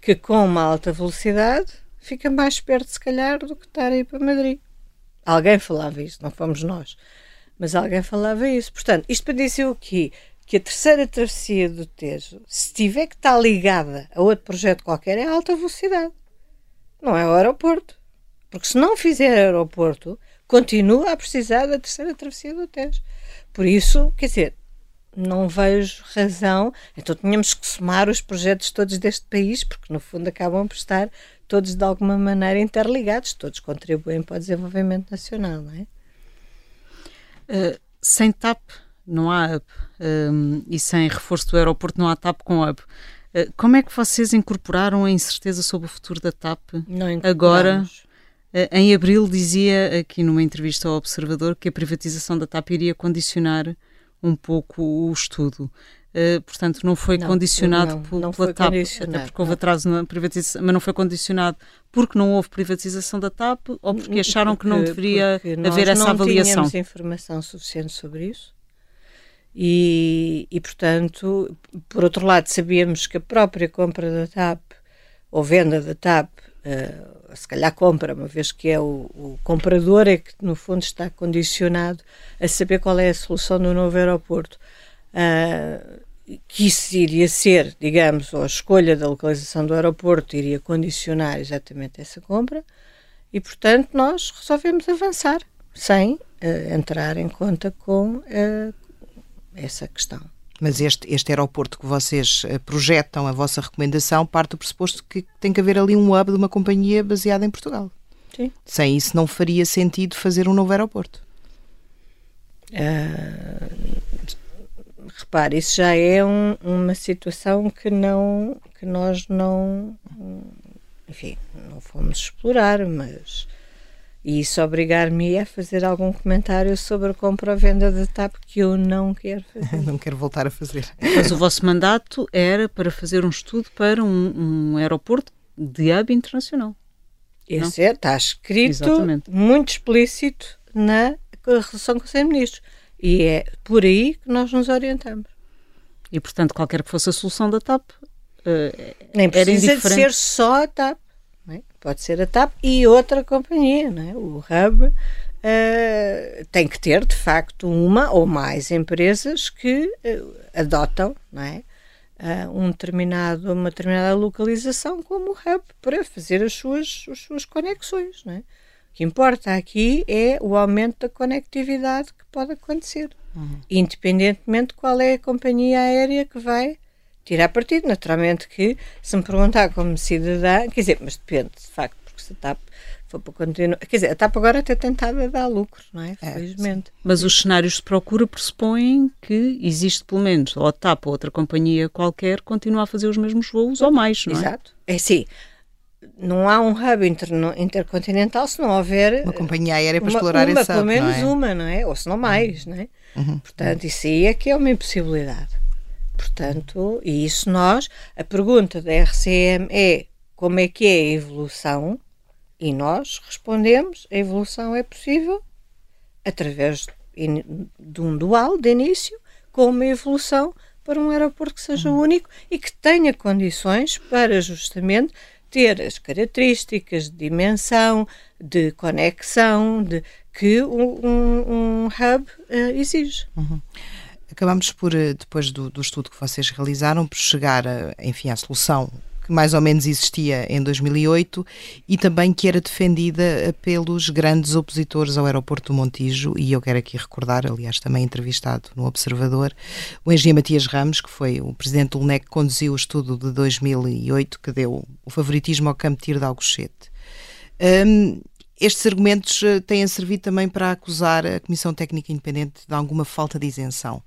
Que com uma alta velocidade fica mais perto, se calhar, do que estar aí para Madrid. Alguém falava isso, não fomos nós. Mas alguém falava isso. Portanto, isto para dizer o quê? Que a terceira travessia do Tejo, se tiver que estar ligada a outro projeto qualquer, é alta velocidade. Não é o aeroporto. Porque se não fizer aeroporto, continua a precisar da terceira travessia do Tejo. Por isso, quer dizer, não vejo razão. Então tínhamos que somar os projetos todos deste país, porque no fundo acabam por estar todos de alguma maneira interligados, todos contribuem para o desenvolvimento nacional, não é? Uh, sem TAP não há hub um, e sem reforço do aeroporto não há TAP com hub. Uh, como é que vocês incorporaram a incerteza sobre o futuro da TAP agora? Uh, em abril dizia aqui numa entrevista ao Observador que a privatização da TAP iria condicionar um pouco o estudo. Uh, portanto, não foi não, condicionado não, não pela TAP, até porque houve atraso na privatização, mas não foi condicionado porque não houve privatização da TAP ou porque acharam porque, que não deveria haver essa avaliação? Não tínhamos informação suficiente sobre isso e, e, portanto, por outro lado, sabíamos que a própria compra da TAP ou venda da TAP, uh, se calhar compra, uma vez que é o, o comprador, é que no fundo está condicionado a saber qual é a solução do novo aeroporto. Uh, que isso iria ser, digamos, ou a escolha da localização do aeroporto iria condicionar exatamente essa compra e, portanto, nós resolvemos avançar sem uh, entrar em conta com uh, essa questão. Mas este, este aeroporto que vocês uh, projetam, a vossa recomendação, parte do pressuposto que tem que haver ali um hub de uma companhia baseada em Portugal. Sim. Sem isso não faria sentido fazer um novo aeroporto. Uh, repare, isso já é um, uma situação que não que nós não enfim, não fomos explorar, mas e isso obrigar-me a fazer algum comentário sobre a compra ou venda da TAP que eu não quero fazer. não quero voltar a fazer. Mas o vosso mandato era para fazer um estudo para um, um aeroporto de hub internacional. Esse é, está escrito Exatamente. muito explícito na relação com os ministros. E é por aí que nós nos orientamos. E, portanto, qualquer que fosse a solução da TAP, uh, nem precisa de ser só a TAP. Pode ser a TAP e outra companhia. Não é? O Hub uh, tem que ter, de facto, uma ou mais empresas que uh, adotam não é? uh, um determinado, uma determinada localização como hub para fazer as suas, as suas conexões. Não é? O que importa aqui é o aumento da conectividade que pode acontecer, uhum. independentemente de qual é a companhia aérea que vai tirar partido. Naturalmente que, se me perguntar como cidadã, quer dizer, mas depende, de facto, porque se está for para continuar. Quer dizer, a TAP agora até tentada a dar lucro, não é? é Felizmente. Mas os cenários de procura pressupõem que existe pelo menos, ou a TAP ou outra companhia qualquer, continua a fazer os mesmos voos ou mais, não é? Exato. É sim. Não há um hub inter, intercontinental se não houver uma companhia aérea para uma, explorar uma, esse hub, pelo menos não é? uma, não é? Ou se não mais, não é? Uhum. Portanto, isso aí é que é uma impossibilidade. Portanto, e isso nós, a pergunta da RCM é como é que é a evolução e nós respondemos: a evolução é possível através de um dual de início, com uma evolução para um aeroporto que seja uhum. único e que tenha condições para justamente ter as características de dimensão, de conexão, de que um, um, um hub uh, exige. Uhum. Acabamos por, eh, depois do, do, estudo que vocês realizaram, por chegar, a, enfim, à solução que mais ou menos existia em 2008 e também que era defendida pelos grandes opositores ao aeroporto do Montijo e eu quero aqui recordar, aliás também entrevistado no Observador, o engenheiro Matias Ramos, que foi o presidente do LNEC que conduziu o estudo de 2008 que deu o favoritismo ao campo de tiro de Alcochete. Um, estes argumentos eh, têm servido também para acusar a Comissão Técnica Independente de alguma falta de isenção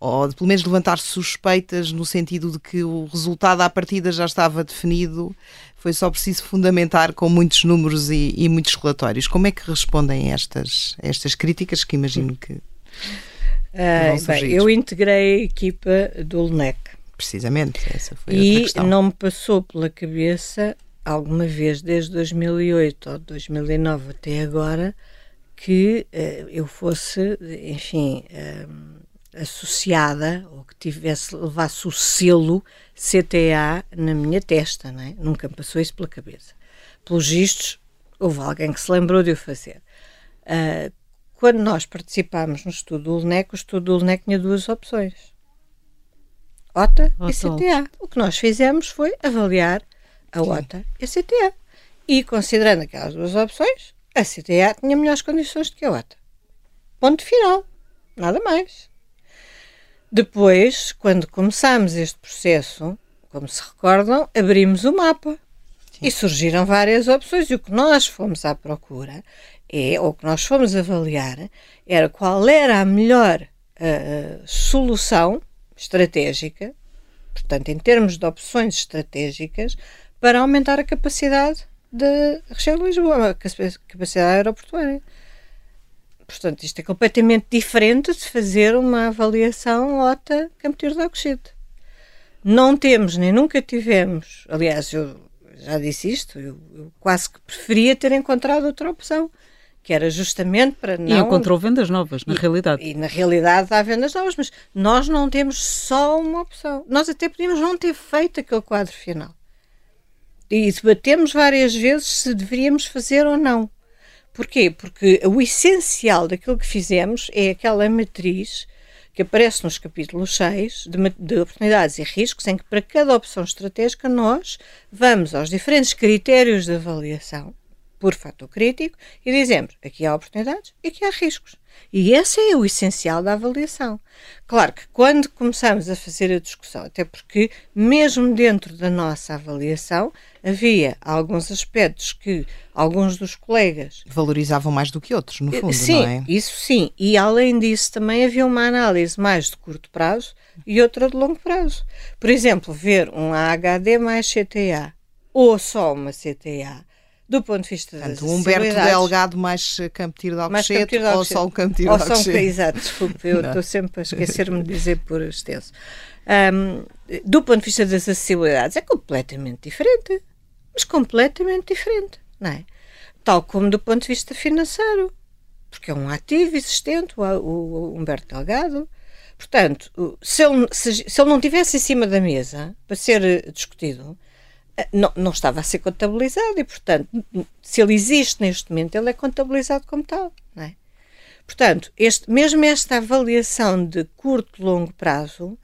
ou de pelo menos levantar suspeitas no sentido de que o resultado à partida já estava definido, foi só preciso fundamentar com muitos números e, e muitos relatórios. Como é que respondem a estas, a estas críticas que imagino que. Uh, bem, eu integrei a equipa do LNEC. Precisamente, essa foi e outra questão. não me passou pela cabeça alguma vez desde 2008 ou 2009 até agora que uh, eu fosse, enfim, uh, associada ou que tivesse levasse o selo CTA na minha testa, não é? Nunca me passou isso pela cabeça. Pelos vistos, houve alguém que se lembrou de o fazer. Uh, quando nós participámos no estudo do LNEC, o estudo do LNEC tinha duas opções. OTA e CTA. O que nós fizemos foi avaliar a OTA e a CTA. E considerando aquelas duas opções, a CTA tinha melhores condições do que a OTA. Ponto final. Nada mais. Depois, quando começámos este processo, como se recordam, abrimos o mapa Sim. e surgiram várias opções. E o que nós fomos à procura é, ou o que nós fomos avaliar, era qual era a melhor uh, solução estratégica, portanto, em termos de opções estratégicas, para aumentar a capacidade da região de Lisboa, a capacidade aeroportuária. Portanto, isto é completamente diferente de fazer uma avaliação OTA Campo Tiro de Alcochete. Não temos, nem nunca tivemos, aliás, eu já disse isto, eu, eu, quase que preferia ter encontrado outra opção, que era justamente para não... E encontrou vendas novas, na e, realidade. E na realidade há vendas novas, mas nós não temos só uma opção. Nós até podíamos não ter feito aquele quadro final. E debatemos várias vezes se deveríamos fazer ou não. Porquê? Porque o essencial daquilo que fizemos é aquela matriz que aparece nos capítulos 6 de, de, oportunidades e riscos, em que para cada opção estratégica nós vamos aos diferentes critérios de avaliação por fator crítico e dizemos aqui há oportunidades e aqui há riscos. E esse é o essencial da avaliação. Claro que quando começamos a fazer a discussão, até porque mesmo dentro da nossa avaliação havia alguns aspectos que alguns dos colegas valorizavam mais do que outros, no fundo, sim, não é? Isso sim. E além disso também havia uma análise mais de curto prazo e outra de longo prazo. Por exemplo, ver um AHD mais CTA ou só uma CTA do ponto de vista Portanto, das Humberto Delgado mais Campo Tiro de Alcochete ou só o Campo Tiro de Alcochete? Um, exato, desculpe, eu estou sempre a esquecer-me de dizer por extenso. Um, do ponto de vista das acessibilidades, é completamente diferente. Mas completamente diferente, não é? Tal como do ponto de vista financeiro. Porque é um ativo existente, o, o, o Humberto Delgado. Portanto, se ele, se, se ele não tivesse em cima da mesa para ser discutido, não, não estava a ser contabilizado e, portanto, se ele existe neste momento, ele é contabilizado como tal, não é? Portanto, este, mesmo esta avaliação de curto e longo prazo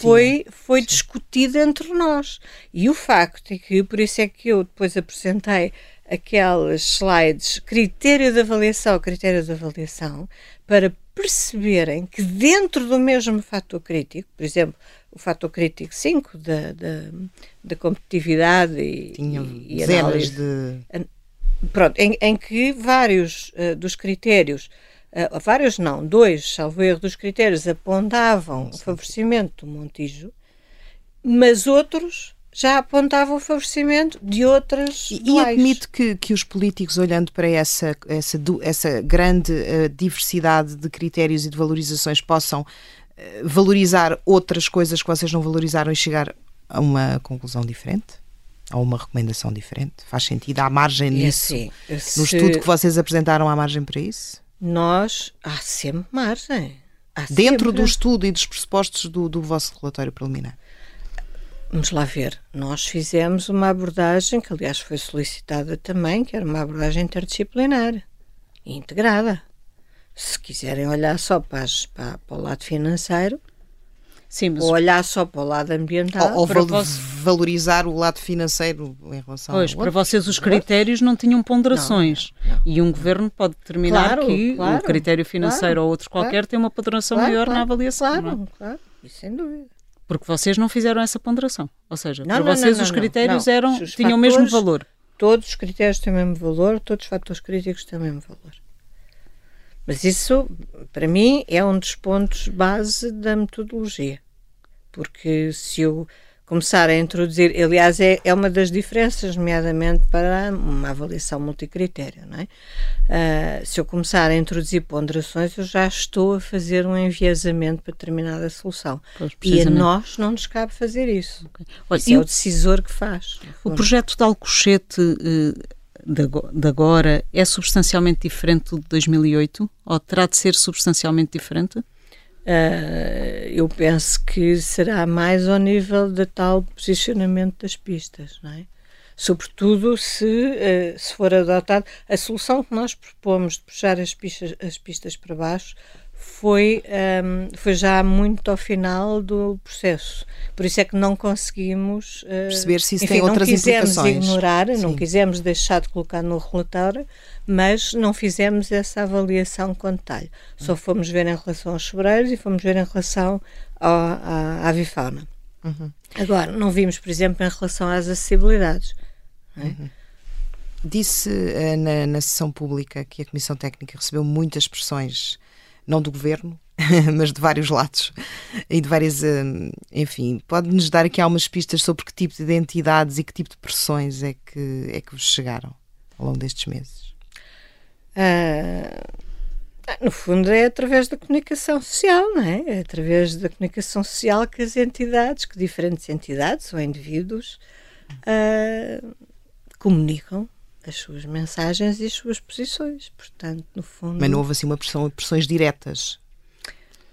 foi, foi discutida entre nós. E o facto é que, por isso é que eu depois apresentei aquelas slides critério de avaliação, critério de avaliação, para perceberem que dentro do mesmo fator crítico, por exemplo, o fator crítico 5 da, da, da competitividade e, Tinha e, dezenas análise, de... Pronto, em, em que vários uh, dos critérios, uh, vários não, dois, salvo erro, dos critérios apontavam o favorecimento do Montijo, mas outros já apontava o favorecimento de outras. E, e admite que, que os políticos, olhando para essa, essa, essa grande uh, diversidade de critérios e de valorizações, possam valorizar outras coisas que vocês não valorizaram e chegar a uma conclusão diferente? A uma recomendação diferente? Faz sentido? Há margem nisso? Assim, no estudo que vocês apresentaram, há margem para isso? Nós. Há sempre margem. Há Dentro sempre. do estudo e dos pressupostos do, do vosso relatório preliminar? Vamos lá ver. Nós fizemos uma abordagem, que aliás foi solicitada também, que era uma abordagem interdisciplinar e integrada. Se quiserem olhar só para, as, para, para o lado financeiro, Sim, mas... ou olhar só para o lado ambiental, ou, ou val vos... valorizar o lado financeiro em relação Pois, ao para vocês os critérios não tinham ponderações. Não, não. E um governo pode determinar Claro, que claro, o critério financeiro claro, ou outro qualquer claro, tem uma ponderação claro, maior claro, na avaliação. Claro, não é? claro, isso sem dúvida. Porque vocês não fizeram essa ponderação. Ou seja, Não, para não, vocês não, os critérios não. eram, Os tinham o mesmo valor. Todos os critérios têm o mesmo valor, todos os fatores críticos têm o mesmo valor. Mas isso, para mim, é um dos pontos base da metodologia. Porque se eu começar a introduzir, aliás, é, é uma das diferenças, nomeadamente para uma avaliação multicritério, não é? Ah, se eu começar a introduzir ponderações, eu já estou a fazer um enviesamento para determinada solução. Pois, E a nós não nos cabe fazer isso. Olha, Isso e é o- decisor que faz. O projeto de Alcochete eh, de ago- de agora é substancialmente diferente do de 2008? Ou terá de ser substancialmente diferente? Uh, eu penso que será mais ao nível da tal posicionamento das pistas, não é? Sobretudo se, uh, se for adotado. A solução que nós propomos de puxar as pistas, as pistas para baixo foi, um, foi já muito ao final do processo. Por isso é que não conseguimos uh, Perceber se isso enfim, tem outras não quisemos implicações. ignorar, não Sim. quisemos deixar de colocar no relatório, mas não fizemos essa avaliação com detalhe. Só fomos ver em relação aos sobreiros e fomos ver em relação ao- à, à avifauna. Uhum. Agora, não vimos, por exemplo, em relação às acessibilidades. não é? Disse eh, na, na sessão pública que a Comissão Técnica recebeu muitas pressões, não do governo, mas de vários lados e de várias. eh, Enfim, pode-nos dar aqui algumas pistas sobre que tipo de identidades e que tipo de pressões é que, é que vos chegaram ao longo destes meses? Ah, no fundo, é através da comunicação social, não é? É através da comunicação social que as entidades, que diferentes entidades ou indivíduos ah, comunicam as suas mensagens e as suas posições. Portanto, no fundo. Mas não houve assim uma pressão, pressões diretas.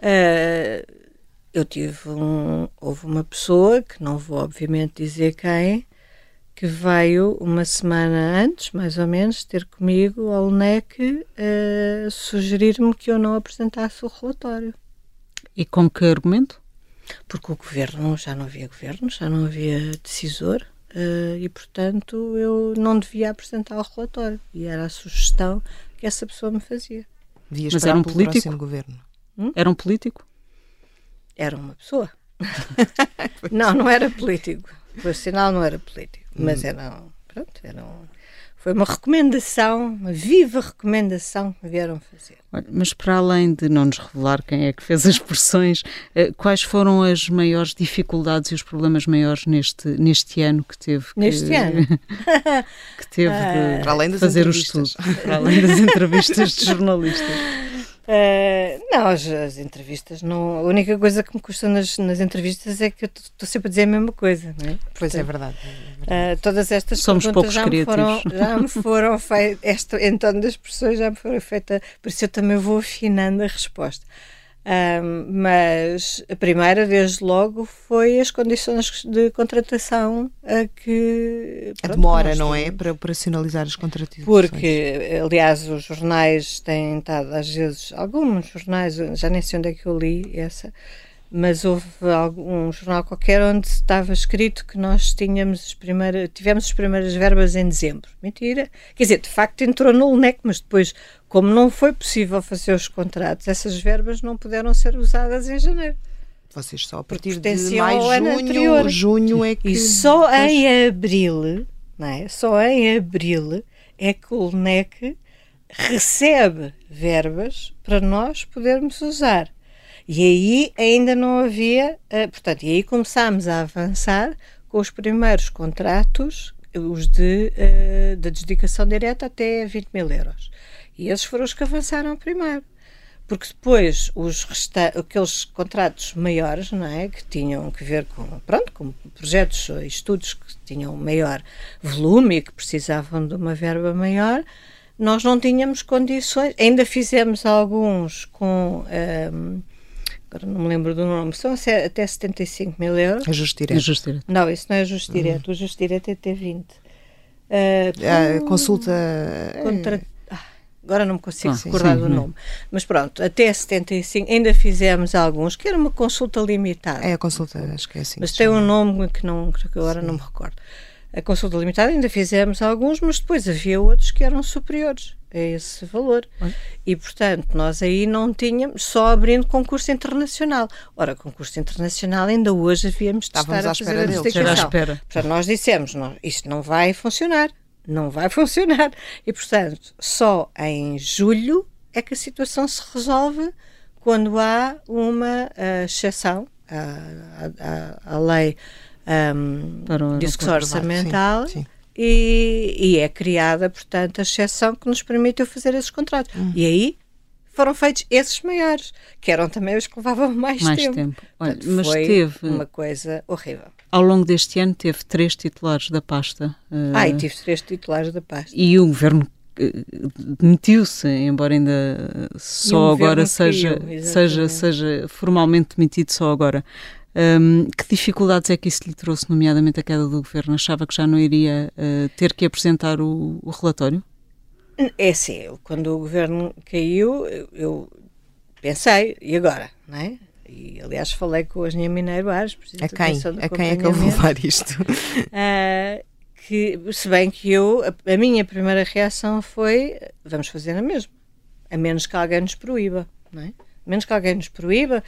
Ah, eu tive um. Houve uma pessoa, que não vou obviamente dizer quem, que veio uma semana antes, mais ou menos, ter comigo ao LNEC a sugerir-me que eu não apresentasse o relatório. E com que argumento? Porque o governo, já não havia governo, já não havia decisor. Ah, e portanto eu não devia apresentar o relatório e era a sugestão que essa pessoa me fazia. Devia Mas era um político? próximo governo. Era um político? Era uma pessoa. não, não era político. Por sinal, não era político. Mas era, um- pronto, era um- foi uma recomendação, uma viva recomendação que me vieram fazer. Olha, Mas para além de não nos revelar quem é que fez as pressões, eh, quais foram as maiores dificuldades e os problemas maiores neste, neste ano que teve que, Neste ano? que teve de Para além das fazer o entrevistas. estudo, para além das entrevistas de jornalistas. Eh, não, as, as entrevistas não. A única coisa que me custa nas, nas entrevistas é que eu estou sempre a dizer a mesma coisa, não é? Pois é Portanto, verdade. Uh, todas estas Somos perguntas poucos já me, foram, já me foram feitas, em torno das pessoas já me foram feitas, por isso eu também vou afinando a resposta. Um, mas a primeira, desde logo, foi as condições de contratação a que. Pronto, a demora, não é? Para operacionalizar as contratações. Porque, aliás, os jornais têm estado, às vezes, alguns jornais, já nem sei onde é que eu li essa, mas houve algum, um jornal qualquer onde estava escrito que nós tínhamos tivemos as primeiras verbas em dezembro. Mentira. Quer dizer, de facto entrou no LNEC, mas depois, como não foi possível fazer os contratos, essas verbas não puderam ser usadas em janeiro. Vocês só a partir de mais junho, anterior. junho é que... E só depois... em abril, não é? Só em abril é que o LNEC recebe verbas para nós podermos usar. E aí ainda não havia, uh, portanto, e aí começámos a avançar com os primeiros contratos, os de, uh, de dedicação direta até 20 mil euros. E esses foram os que avançaram primeiro. Porque depois os aqueles contratos maiores, não é, que tinham que ver com, pronto, com projetos ou estudos que tinham maior volume e que precisavam de uma verba maior, nós não tínhamos condições, ainda fizemos alguns com um, ehm, agora não me lembro do nome, são até 75 mil euros. Ajuste direto. Ajuste direto. Não, isso não é ajuste uhum. direto, o ajuste direto é até 20. Uh, a consulta. Contra, ah, agora não me consigo ah, recordar sim, do nome. Mas pronto, até 75, ainda fizemos alguns, que era uma consulta limitada. É a consulta, acho que é assim. Mas tem um nome que, não, que agora sim. não me recordo. A consulta limitada ainda fizemos alguns, mas depois havia outros que eram superiores a esse valor. E, portanto, nós aí não tínhamos, só abrindo concurso internacional. Ora, concurso internacional ainda hoje havíamos de Estávamos estar à espera a fazer à espera. Portanto, nós dissemos, não, isto não vai funcionar, não vai funcionar. E, portanto, só em julho é que a situação se resolve quando há uma uh, exceção à, à, à lei um, de discussão orçamental sim, sim e, e, é criada, portanto, a exceção que nos permitiu fazer esses contratos. Hum. E aí foram feitos esses maiores, que eram também os que levavam mais, mais tempo. tempo. Olha, portanto, mas foi teve uma coisa horrível. Ao longo deste ano teve três titulares da pasta. Ah, e tive três titulares da pasta. E o governo eh, demitiu-se, embora ainda só agora seja, seja, seja formalmente demitido só agora. Um, que dificuldades é que isso lhe trouxe, nomeadamente a queda do governo? Achava que já não iria uh, ter que apresentar o, o, relatório? É assim, quando o governo caiu, eu pensei, e agora? Não é? E, aliás, falei com a Engenheiro Mineiro Ares, a quem? A quem é que eu vou levar isto? Uh, que, se bem que eu, a, a, minha primeira reação foi: vamos fazer a mesma, a menos que alguém nos proíba, não é? A menos que alguém nos proíba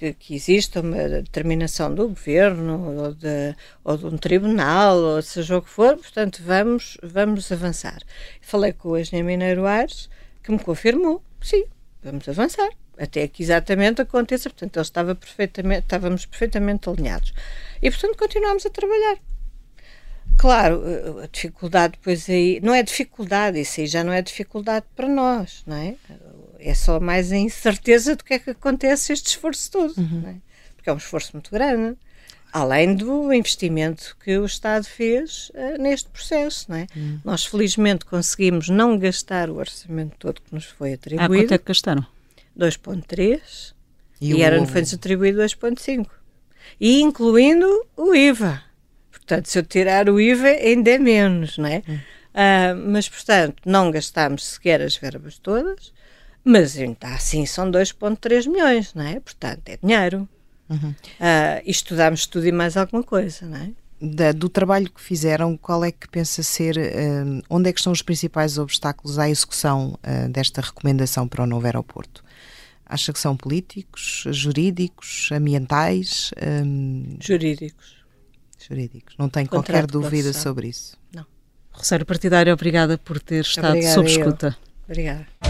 que, que exista uma determinação do governo ou de, ou de um tribunal, ou seja o que for, portanto, vamos, vamos avançar. Falei com o engenheiro Mineiro Aires, que me confirmou sim, vamos avançar, até que exatamente aconteça. Portanto, ele estava perfeitamente, estávamos perfeitamente alinhados. E, portanto, continuamos a trabalhar. Claro, a dificuldade depois aí, não é dificuldade, isso aí já não é dificuldade para nós, não é? é só mais a incerteza do que é que acontece este esforço todo, uhum. é? porque é um esforço muito grande, além do investimento que o Estado fez uh, neste processo. Não é? Uhum. Nós, felizmente, conseguimos não gastar o orçamento todo que nos foi atribuído. Ah, quanto é que gastaram? 2,3 e, e era, foi-nos atribuído 2,5. E incluindo o IVA. Portanto, se eu tirar o IVA, ainda é menos, não é? Uhum. Uh, mas, portanto, não gastámos sequer as verbas todas mas ainda assim são 2,3 milhões, não é? Portanto, é dinheiro. Uhum. Uh, e estudámos tudo e mais alguma coisa, não é? Da, do trabalho que fizeram, qual é que pensa ser, uh, onde é que estão os principais obstáculos à execução uh, desta recomendação para o novo aeroporto? Acha que são políticos, jurídicos, ambientais? Um... Jurídicos. Jurídicos. Não tem qualquer dúvida sobre isso? Não. Rosário Partidário, obrigada por ter estado Obrigada sob escuta. Obrigada.